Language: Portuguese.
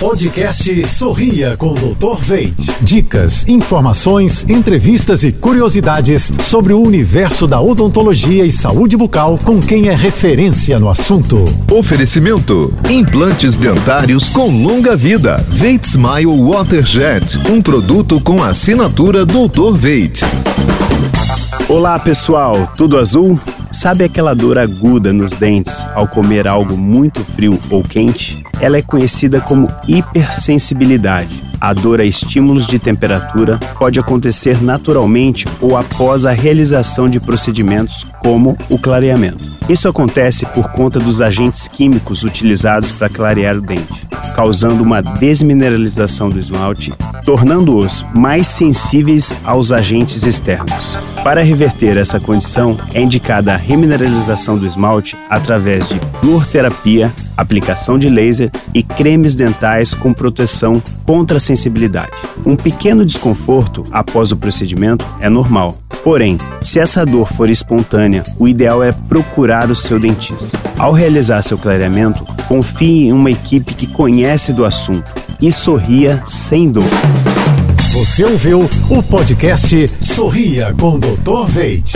Podcast Sorria com o Dr. Veit. Dicas, informações, entrevistas e curiosidades sobre o universo da odontologia e saúde bucal com quem é referência no assunto. Oferecimento: implantes dentários com longa vida. Veit Smile Waterjet, um produto com assinatura Dr. Veit. Olá pessoal, tudo azul? Sabe aquela dor aguda nos dentes ao comer algo muito frio ou quente? Ela é conhecida como hipersensibilidade. A dor a estímulos de temperatura pode acontecer naturalmente ou após a realização de procedimentos como o clareamento. Isso acontece por conta dos agentes químicos utilizados para clarear o dente, causando uma desmineralização do esmalte, tornando-os mais sensíveis aos agentes externos. Para reverter essa condição, é indicada a remineralização do esmalte através de fluorterapia, aplicação de laser e cremes dentais com proteção contra a sensibilidade. Um pequeno desconforto após o procedimento é normal. Porém, se essa dor for espontânea, o ideal é procurar o seu dentista. Ao realizar seu clareamento, confie em uma equipe que conhece do assunto e sorria sem dor. Você ouviu o podcast Sorria com Dr. Veit.